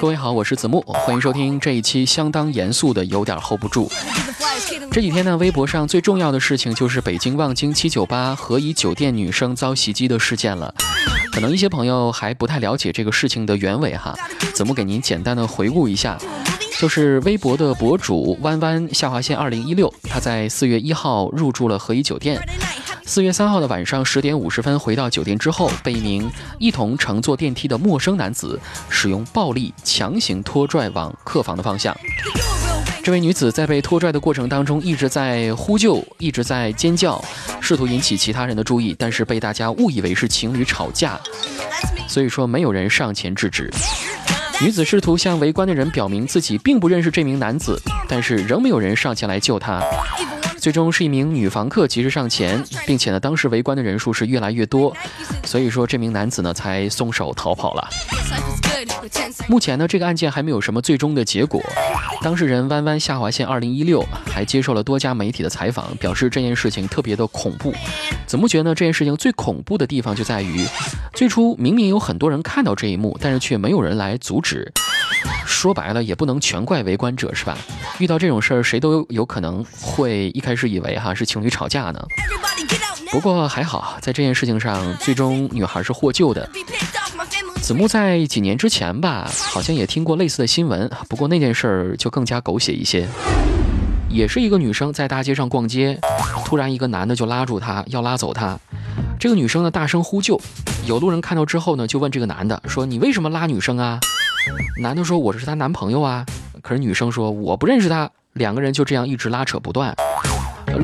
各位好，我是子木，欢迎收听这一期相当严肃的有点 hold 不住。这几天呢，微博上最重要的事情就是北京望京七九八和颐酒店女生遭袭击的事件了。可能一些朋友还不太了解这个事情的原委哈，子木给您简单的回顾一下，就是微博的博主弯弯下划线二零一六，他在四月一号入住了和颐酒店。四月三号的晚上十点五十分回到酒店之后，被一名一同乘坐电梯的陌生男子使用暴力强行拖拽往客房的方向。这位女子在被拖拽的过程当中一直在呼救，一直在尖叫，试图引起其他人的注意，但是被大家误以为是情侣吵架，所以说没有人上前制止。女子试图向围观的人表明自己并不认识这名男子，但是仍没有人上前来救她。最终是一名女房客及时上前，并且呢，当时围观的人数是越来越多，所以说这名男子呢才松手逃跑了。目前呢，这个案件还没有什么最终的结果。当事人弯弯下划线二零一六还接受了多家媒体的采访，表示这件事情特别的恐怖。怎么觉得呢？这件事情最恐怖的地方就在于，最初明明有很多人看到这一幕，但是却没有人来阻止。说白了，也不能全怪围观者，是吧？遇到这种事儿，谁都有可能会一开始以为哈是情侣吵架呢。不过还好，在这件事情上，最终女孩是获救的。子木在几年之前吧，好像也听过类似的新闻，不过那件事儿就更加狗血一些。也是一个女生在大街上逛街，突然一个男的就拉住她，要拉走她。这个女生呢大声呼救，有路人看到之后呢，就问这个男的说：“你为什么拉女生啊？”男的说：“我是她男朋友啊。”可是女生说：“我不认识他。”两个人就这样一直拉扯不断。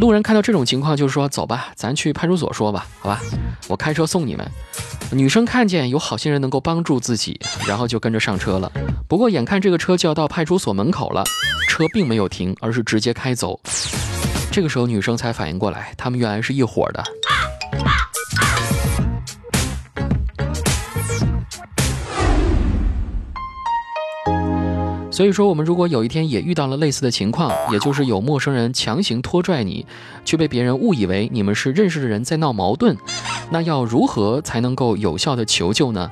路人看到这种情况，就说：“走吧，咱去派出所说吧，好吧，我开车送你们。”女生看见有好心人能够帮助自己，然后就跟着上车了。不过眼看这个车就要到派出所门口了，车并没有停，而是直接开走。这个时候女生才反应过来，他们原来是一伙的。所以说，我们如果有一天也遇到了类似的情况，也就是有陌生人强行拖拽你，却被别人误以为你们是认识的人在闹矛盾，那要如何才能够有效的求救呢？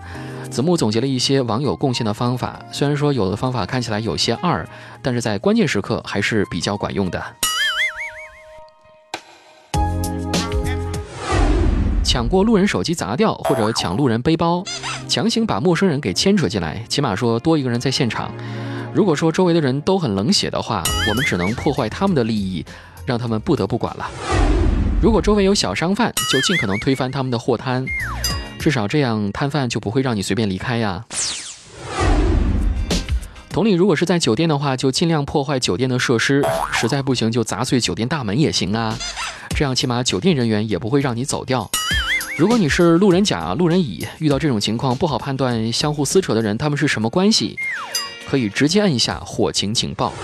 子木总结了一些网友贡献的方法，虽然说有的方法看起来有些二，但是在关键时刻还是比较管用的。抢过路人手机砸掉，或者抢路人背包，强行把陌生人给牵扯进来，起码说多一个人在现场。如果说周围的人都很冷血的话，我们只能破坏他们的利益，让他们不得不管了。如果周围有小商贩，就尽可能推翻他们的货摊，至少这样摊贩就不会让你随便离开呀。同理，如果是在酒店的话，就尽量破坏酒店的设施，实在不行就砸碎酒店大门也行啊。这样起码酒店人员也不会让你走掉。如果你是路人甲、路人乙，遇到这种情况不好判断相互撕扯的人他们是什么关系。可以直接按一下火情警报。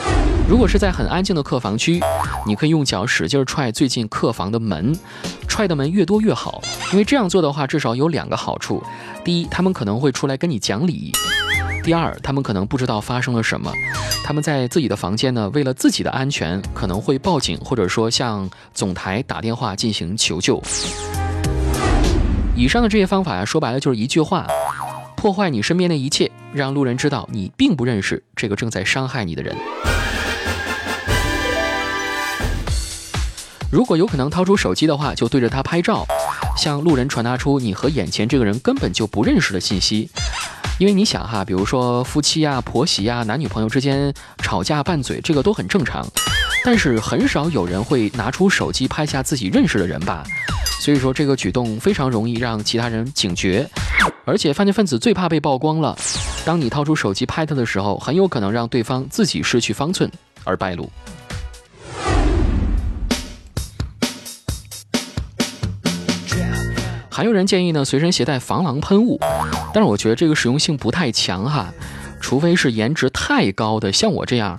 如果是在很安静的客房区，你可以用脚使劲踹最近客房的门，踹的门越多越好，因为这样做的话，至少有两个好处：第一，他们可能会出来跟你讲理；第二，他们可能不知道发生了什么，他们在自己的房间呢，为了自己的安全，可能会报警，或者说向总台打电话进行求救。以上的这些方法呀，说白了就是一句话。破坏你身边的一切，让路人知道你并不认识这个正在伤害你的人。如果有可能掏出手机的话，就对着他拍照，向路人传达出你和眼前这个人根本就不认识的信息。因为你想哈，比如说夫妻呀、婆媳呀、男女朋友之间吵架拌嘴，这个都很正常，但是很少有人会拿出手机拍下自己认识的人吧。所以说，这个举动非常容易让其他人警觉，而且犯罪分子最怕被曝光了。当你掏出手机拍他的时候，很有可能让对方自己失去方寸而败露。还有人建议呢，随身携带防狼喷雾，但是我觉得这个实用性不太强哈，除非是颜值太高的，像我这样，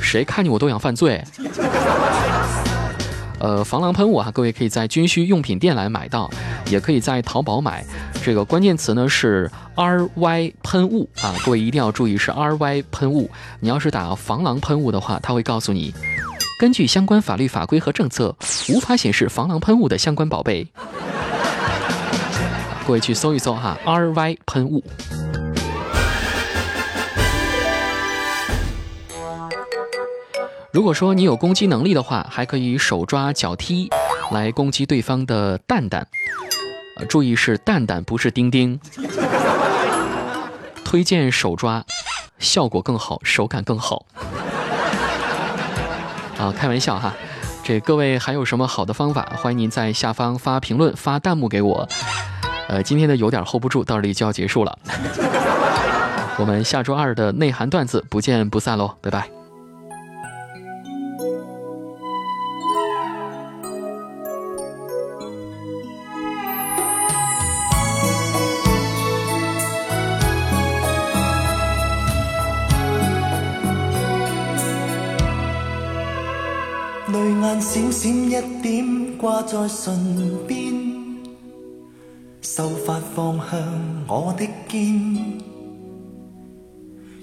谁看见我都想犯罪。呃，防狼喷雾啊，各位可以在军需用品店来买到，也可以在淘宝买。这个关键词呢是 R Y 喷雾啊，各位一定要注意是 R Y 喷雾。你要是打防狼喷雾的话，它会告诉你，根据相关法律法规和政策，无法显示防狼喷雾的相关宝贝。各位去搜一搜哈 ry 喷雾。如果说你有攻击能力的话还可以手抓脚踢来攻击对方的蛋蛋注意是蛋蛋不是丁丁。推荐手抓效果更好手感更好。啊开玩笑哈。这各位还有什么好的方法欢迎您在下方发评论发弹幕给我。呃，今天的有点 hold 不住，到这里就要结束了。我们下周二的内涵段子不见不散喽，拜拜。泪眼闪闪一点挂在唇边，秀发放向我的肩，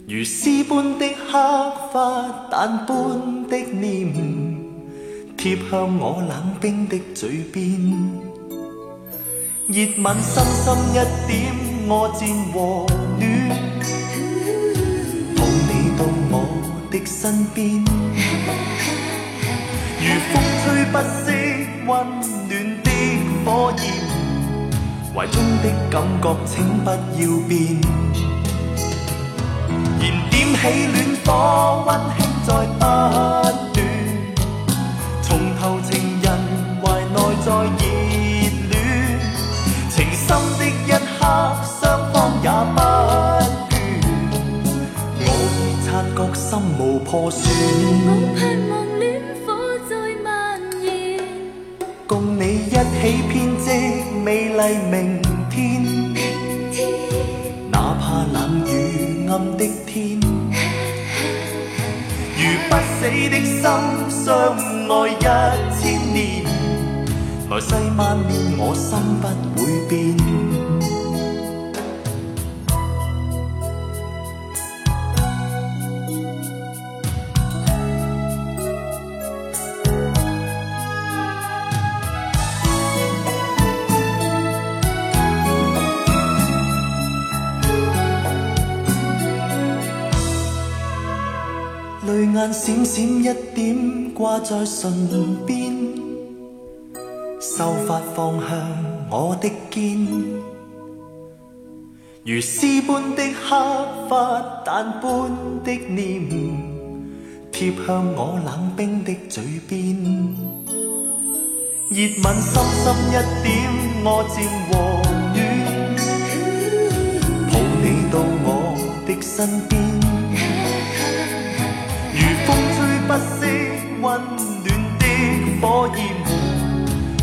如丝般的黑发，淡般的念，贴向我冷冰的嘴边，热吻深深一点，我渐和暖，抱你到我的身边。如风吹不息温暖的火焰，怀中的感觉请不要变。燃点起暖火，温馨再不断。从头情人怀内再热恋，情深的一刻，双方也不倦。我已察觉心无破损。共你一起编织美丽明天，哪怕冷雨暗的天，如不死的心相爱一千年，来世万年我心不会变。眼闪闪一点挂在唇边，秀发放向我的肩，如丝般的黑发，淡般的念，贴向我冷冰的嘴边，热吻深深一点，我渐和暖，抱你到我的身边。风吹。不息温暖的火焰，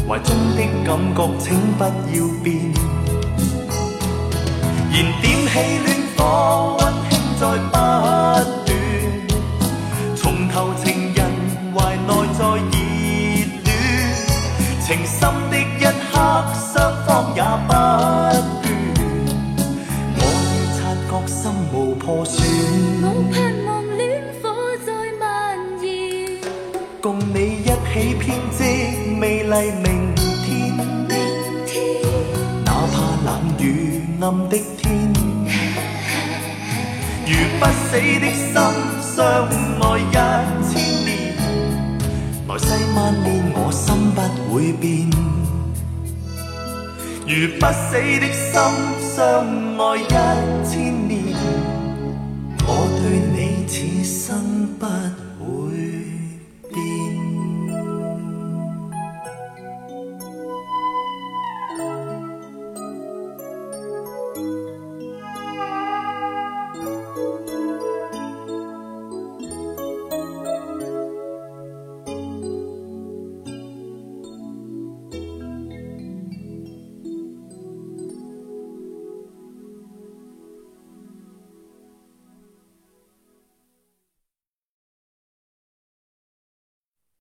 怀中的感觉请不要变。燃点起暖火，温馨再不断。从头情人怀内再热恋，情深的一刻，双方也不倦。我已察觉心无破损。明天明天，哪怕冷雨暗的天，如不死的心相爱一千年，来世万年我心不会变。如不死的心相爱一千年，